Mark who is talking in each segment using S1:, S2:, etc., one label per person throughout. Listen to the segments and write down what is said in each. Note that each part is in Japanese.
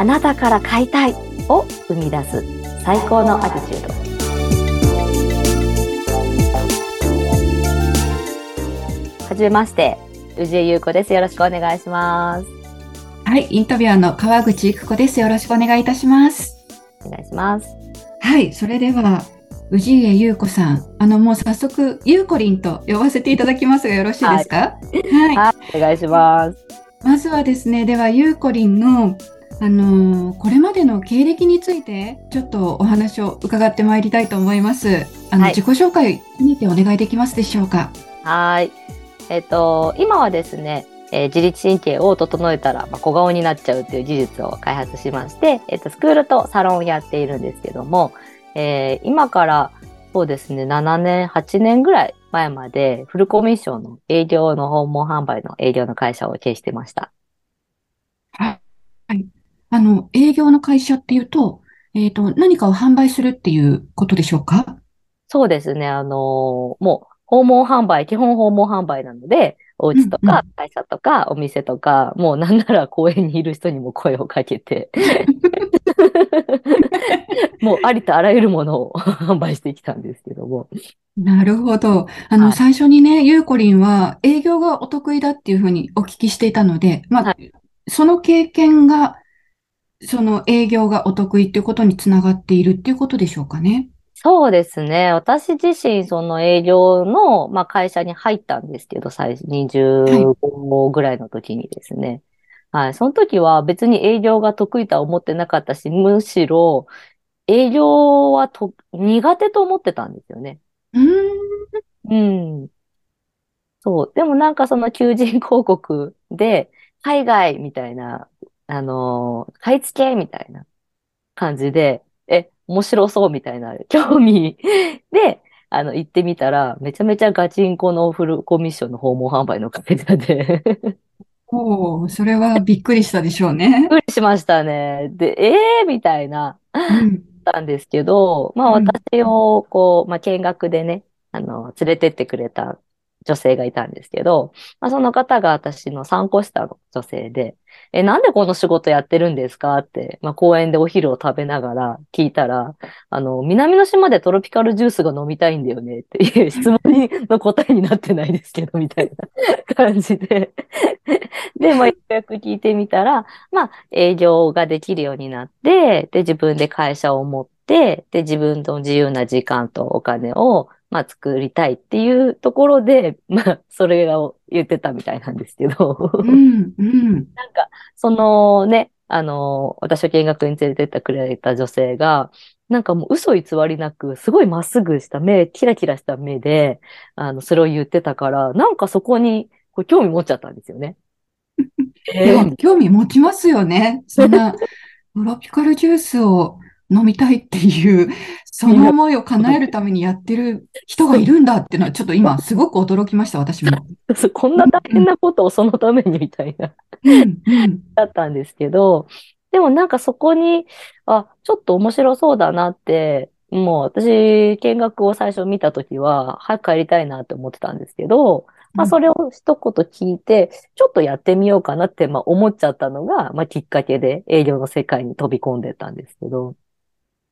S1: あなたから買いたいを生み出す最高のアティチュード。はじめまして、宇治優子です。よろしくお願いします。
S2: はい、インタビュアーの川口育子です。よろしくお願いいたします。
S1: お願いします。
S2: はい、それでは、氏家優子さん、あの、もう早速、ゆうこりんと呼ばせていただきますがよろしいですか、は
S1: い、はい、はい、お願いします。
S2: まずはですね、では、ゆうこりんの、あのー、これまでの経歴について、ちょっとお話を伺ってまいりたいと思います。あの、はい、自己紹介にてお願いできますでしょうか？
S1: はい。えっ、ー、と、今はですね、えー、自律神経を整えたら、まあ、小顔になっちゃうという技術を開発しまして、えっ、と、スクールとサロンをやっているんですけども、えー、今からそうですね、7年、8年ぐらい前までフルコミッションの営業の訪問販売の営業の会社を経営してました。
S2: はい。あの、営業の会社っていうと、えっ、ー、と、何かを販売するっていうことでしょうか？
S1: そうですね。あのー、もう、訪問販売、基本訪問販売なので、お家とか会社とかお店とか、うんうん、もうなんなら公園にいる人にも声をかけて もうありとあらゆるものを 販売してきたんですけども。
S2: なるほど。あの、はい、最初にね、ゆうこりんは営業がお得意だっていうふうにお聞きしていたので、まあ、はい、その経験がその営業がお得意っていうことにつながっているっていうことでしょうかね。
S1: そうですね。私自身、その営業の、まあ、会社に入ったんですけど、最初25ぐらいの時にですね。はい、はい。その時は別に営業が得意とは思ってなかったし、むしろ営業はと苦手と思ってたんですよね。
S2: うん。
S1: うん。そう。でもなんかその求人広告で、海外みたいなあの、買い付けみたいな感じで、え、面白そうみたいな 興味で、あの、行ってみたら、めちゃめちゃガチンコのフルコミッションの訪問販売の会社で
S2: おお、それはびっくりしたでしょうね。
S1: びっくりしましたね。で、ええー、みたいな、うん、たんですけど、まあ私をこう、まあ見学でね、あの、連れてってくれた女性がいたんですけど、まあ、その方が私の3個下の女性で、え、なんでこの仕事やってるんですか？って、まあ、公園でお昼を食べながら聞いたら、あの、南の島でトロピカルジュースが飲みたいんだよねっていう質問の答えになってないですけど、みたいな感じで。で、まあ、ようやく聞いてみたら、まあ、営業ができるようになって、で、自分で会社を持って、で、自分の自由な時間とお金をまあ、作りたいっていうところで、まあ、それを言ってたみたいなんですけど。
S2: うん、うん。
S1: なんか、そのね、あの、私を見学に連れてってくれた女性が、なんかもう嘘偽りなく、すごいまっすぐした目、キラキラした目で、あの、それを言ってたから、なんかそこにこう興味持っちゃったんですよね。
S2: えー、興味持ちますよね。そんな、トロピカルジュースを飲みたいっていう、その思いを叶えるためにやってる人がいるんだっていうのは、ちょっと今すごく驚きました、私も。
S1: こんな大変なことをそのためにみたいな、だったんですけど、でもなんかそこに、あ、ちょっと面白そうだなって、もう私、見学を最初見たときは、早く帰りたいなって思ってたんですけど、まあそれを一言聞いて、ちょっとやってみようかなって、まあ思っちゃったのが、まあきっかけで営業の世界に飛び込んでたんですけど。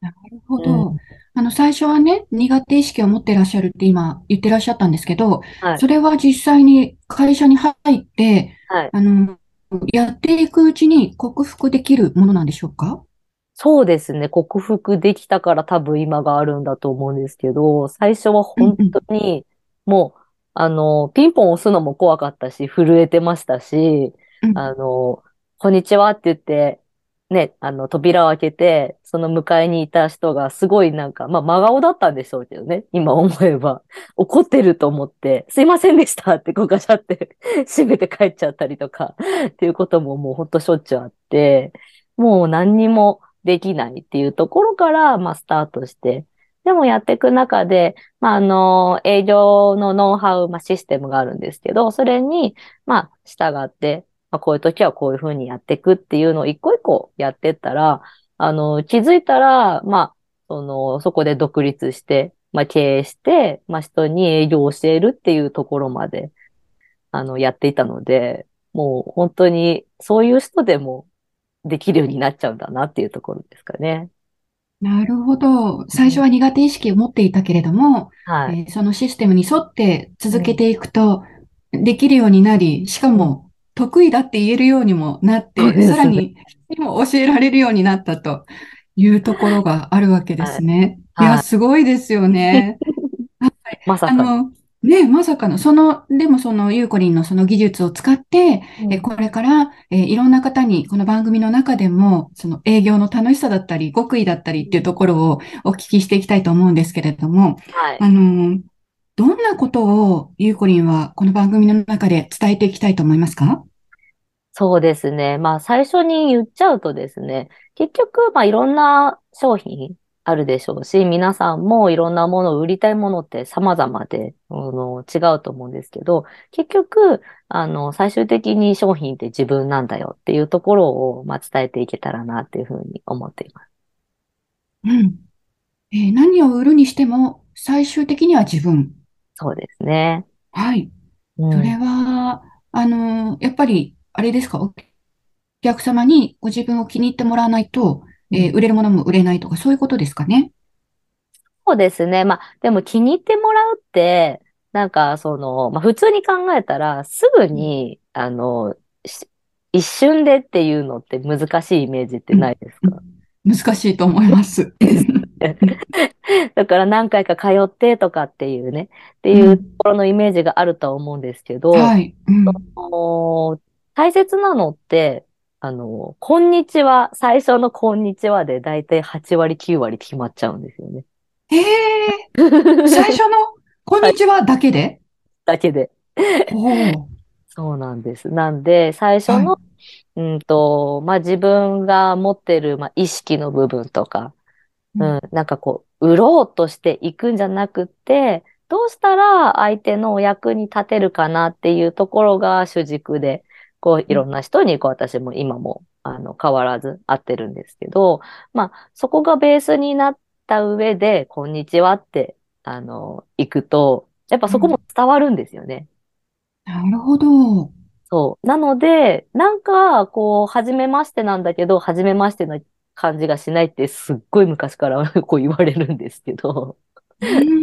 S2: なるほど。あの、最初はね、苦手意識を持ってらっしゃるって今言ってらっしゃったんですけど、はい、それは実際に会社に入って、はい、あの、やっていくうちに克服できるものなんでしょうか？
S1: そうですね。克服できたから多分今があるんだと思うんですけど、最初は本当に、もう、あの、ピンポン押すのも怖かったし、震えてましたし、あの、こんにちはって言って、ね、あの、扉を開けて、その迎えにいた人がすごいなんか、まあ、真顔だったんでしょうけどね、今思えば。怒ってると思って、すいませんでしたってこうガシャって 閉めて帰っちゃったりとか、っていうことももうほんとしょっちゅうあって、もう何にもできないっていうところから、まあ、スタートして、でもやっていく中で、まあ、あの、営業のノウハウ、まあ、システムがあるんですけど、それに、まあ、従って、まあ、こういう時はこういうふうにやっていくっていうのを一個一個やってったら、あの、気づいたら、まあ、その、そこで独立して、まあ、経営して、まあ、人に営業を教えるっていうところまで、あの、やっていたので、もう本当に、そういう人でも、できるようになっちゃうんだなっていうところですかね。
S2: なるほど。最初は苦手意識を持っていたけれども、はい、えー、そのシステムに沿って続けていくと、できるようになり、しかも得意だって言えるようにもなって、さらにも教えられるようになったというところがあるわけですね。はい、い。や、すごいですよね。
S1: まさか。あの、
S2: ね、まさかの、その、でもそのユーコリンのその技術を使って、うん、えこれから、えいろんな方にこの番組の中でも、その営業の楽しさだったり、極意だったりっていうところをお聞きしていきたいと思うんですけれども、はい、あの、どんなことをユーコリンはこの番組の中で伝えていきたいと思いますか？
S1: そうですね。まあ最初に言っちゃうとですね、結局、まあいろんな商品、あるでしょうし、皆さんもいろんなものを売りたいものって様々で、あの、違うと思うんですけど、結局、あの、最終的に商品って自分なんだよっていうところを、まあ、伝えていけたらなっていうふうに思っています。
S2: うん。えー、何を売るにしても、最終的には自分。
S1: そうですね。
S2: はい。うん、それは、あの、やっぱり、あれですか、お客様にご自分を気に入ってもらわないと、えー、売れるものも売れないとか、そういうことですかね？
S1: そうですね。まあ、でも気に入ってもらうって、なんか、その、まあ、普通に考えたら、すぐに、あの、一瞬でっていうのって難しいイメージってないですか、
S2: うん、難しいと思います。
S1: だから何回か通ってとかっていうね、っていうところのイメージがあるとは思うんですけど、はい、うん、大切なのって、あの、こんにちは、最初のこんにちはでだいたい8割、9割決まっちゃうんですよね。
S2: ええー、最初のこんにちはだけで、
S1: だけで。そうなんです。なんで、最初の、はい、うんと、まあ、自分が持ってる、まあ、意識の部分とか、うん、なんかこう、売ろうとしていくんじゃなくて、どうしたら相手のお役に立てるかなっていうところが主軸で、こう、いろんな人に、こう、私も今も、あの、変わらず会ってるんですけど、まあ、そこがベースになった上で、こんにちはって、あの、行くと、やっぱそこも伝わるんですよね。
S2: うん、なるほど。
S1: そう。なので、なんか、こう、初めましてなんだけど、初めましての感じがしないってすっごい昔からこう言われるんですけど。
S2: うん。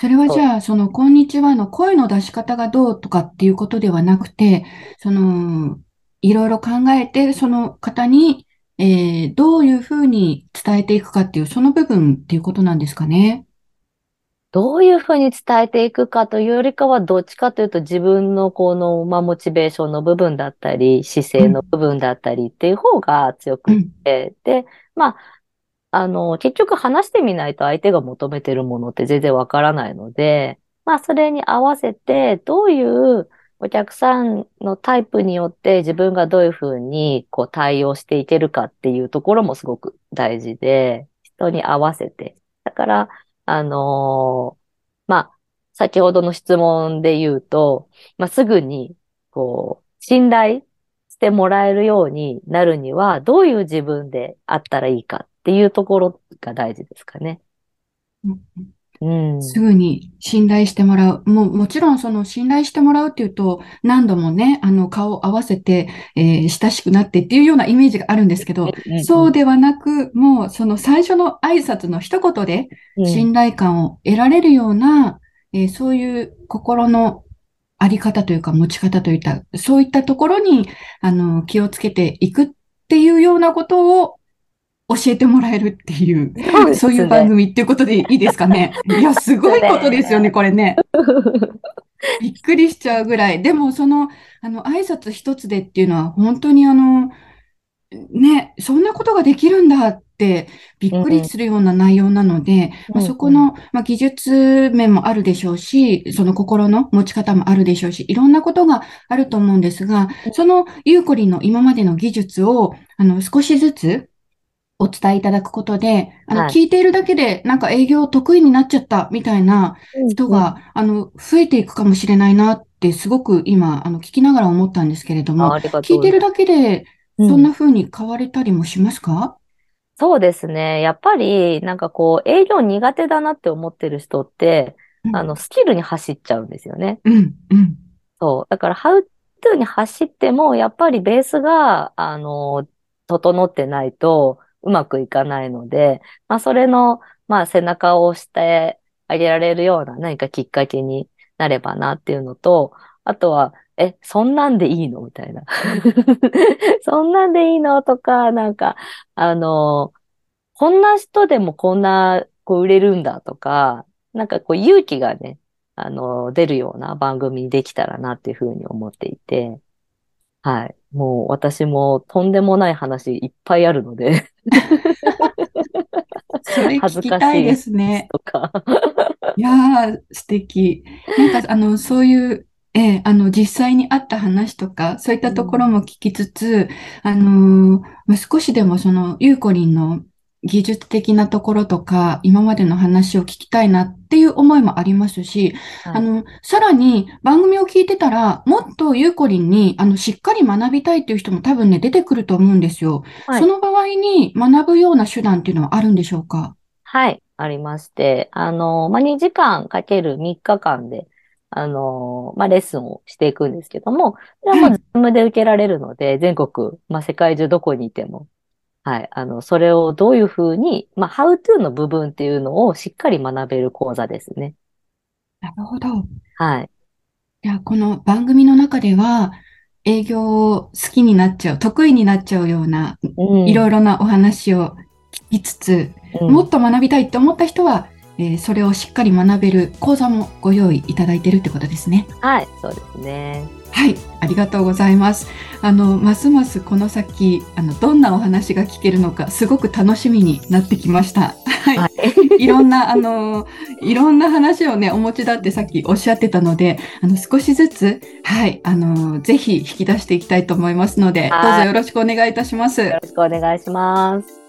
S2: それはじゃあ、その、こんにちはの声の出し方がどうとかっていうことではなくて、その、いろいろ考えて、その方に、えー、どういうふうに伝えていくかっていう、その部分っていうことなんですかね？
S1: どういうふうに伝えていくかというよりかは、どっちかというと自分のこの、まあ、モチベーションの部分だったり、姿勢の部分だったりっていう方が強くて、うん、で、まあ、あの、結局話してみないと相手が求めてるものって全然わからないので、まあ、それに合わせて、どういうお客さんのタイプによって自分がどういうふうにこう対応していけるかっていうところもすごく大事で、人に合わせて。だから、あのー、まあ、先ほどの質問で言うと、まあ、すぐに、こう、信頼してもらえるようになるには、どういう自分であったらいいかていうところが大事ですかね。
S2: うん、すぐに信頼してもらう。ももちろんその信頼してもらうっていうと、何度もね、あの顔を合わせて、えー、親しくなってっていうようなイメージがあるんですけど、そうではなく、もうその最初の挨拶の一言で信頼感を得られるような、うん、えー、そういう心のあり方というか持ち方といった、そういったところに、あの、気をつけていくっていうようなことを教えてもらえるっていう、そうね、いう番組っていうことでいいですかね。いや、すごいことですよね、これね。びっくりしちゃうぐらい。でも、その、あの、挨拶一つでっていうのは、本当にあの、ね、そんなことができるんだってびっくりするような内容なので、うん、まあ、そこの、まあ、技術面もあるでしょうし、その心の持ち方もあるでしょうし、いろんなことがあると思うんですが、そのユーコリンの今までの技術を、あの、少しずつ、お伝えいただくことで、あの、はい、聞いているだけで、なんか営業得意になっちゃったみたいな人が、うんうん、あの、増えていくかもしれないなって、すごく今、あの、聞きながら思ったんですけれども、聞いてるだけで、そんな風に変われたりもしますか、うん、
S1: そうですね。やっぱり、なんかこう、営業苦手だなって思ってる人って、うん、あの、スキルに走っちゃうんですよね。
S2: うん、うん。
S1: そう。だから、ハウトに走っても、やっぱりベースが、あの、整ってないとうまくいかないので、まあ、それの、まあ、背中を押してあげられるような何かきっかけになればなっていうのと、あとは、え、そんなんでいいのみたいな。そんなんでいいのとか、なんか、あの、こんな人でもこんな、こう売れるんだとか、なんかこう勇気がね、あの、出るような番組にできたらなっていうふうに思っていて、はい。もう私もとんでもない話いっぱいあるので
S2: それ聞きたいですね。とか。いやー、素敵。なんか、あの、そういう、えー、あの、実際にあった話とか、そういったところも聞きつつ、うん、あのー、少しでもその、ゆうこりんの技術的なところとか、今までの話を聞きたいなっていう思いもありますし、はい、あの、さらに番組を聞いてたら、もっとゆうこりんに、あの、しっかり学びたいっていう人も多分ね、出てくると思うんですよ。はい、その場合に学ぶような手段っていうのはあるんでしょうか？
S1: はい、ありまして、あの、まあ、2時間かける3日間で、あの、まあ、レッスンをしていくんですけども、これはもうズームで受けられるので、全国、まあ、世界中どこにいてもはい。あの、それをどういうふうに、まあ、how to の部分っていうのをしっかり学べる講座ですね。
S2: なるほど。
S1: はい。
S2: じゃあ、この番組の中では、営業を好きになっちゃう、得意になっちゃうような、うん、いろいろなお話を聞きつつ、うん、もっと学びたいって思った人は、えー、それをしっかり学べる講座もご用意いただいているってことですね。
S1: はい、そうですね。
S2: はい、ありがとうございます。あの、ますますこの先、あの、どんなお話が聞けるのか、すごく楽しみになってきました。はい。いろんな、あの、いろんな話をね、お持ちだってさっきおっしゃってたので、あの、少しずつ、はい、あの、ぜひ引き出していきたいと思いますので、どうぞよろしくお願いいたします。よ
S1: ろしくお願いします。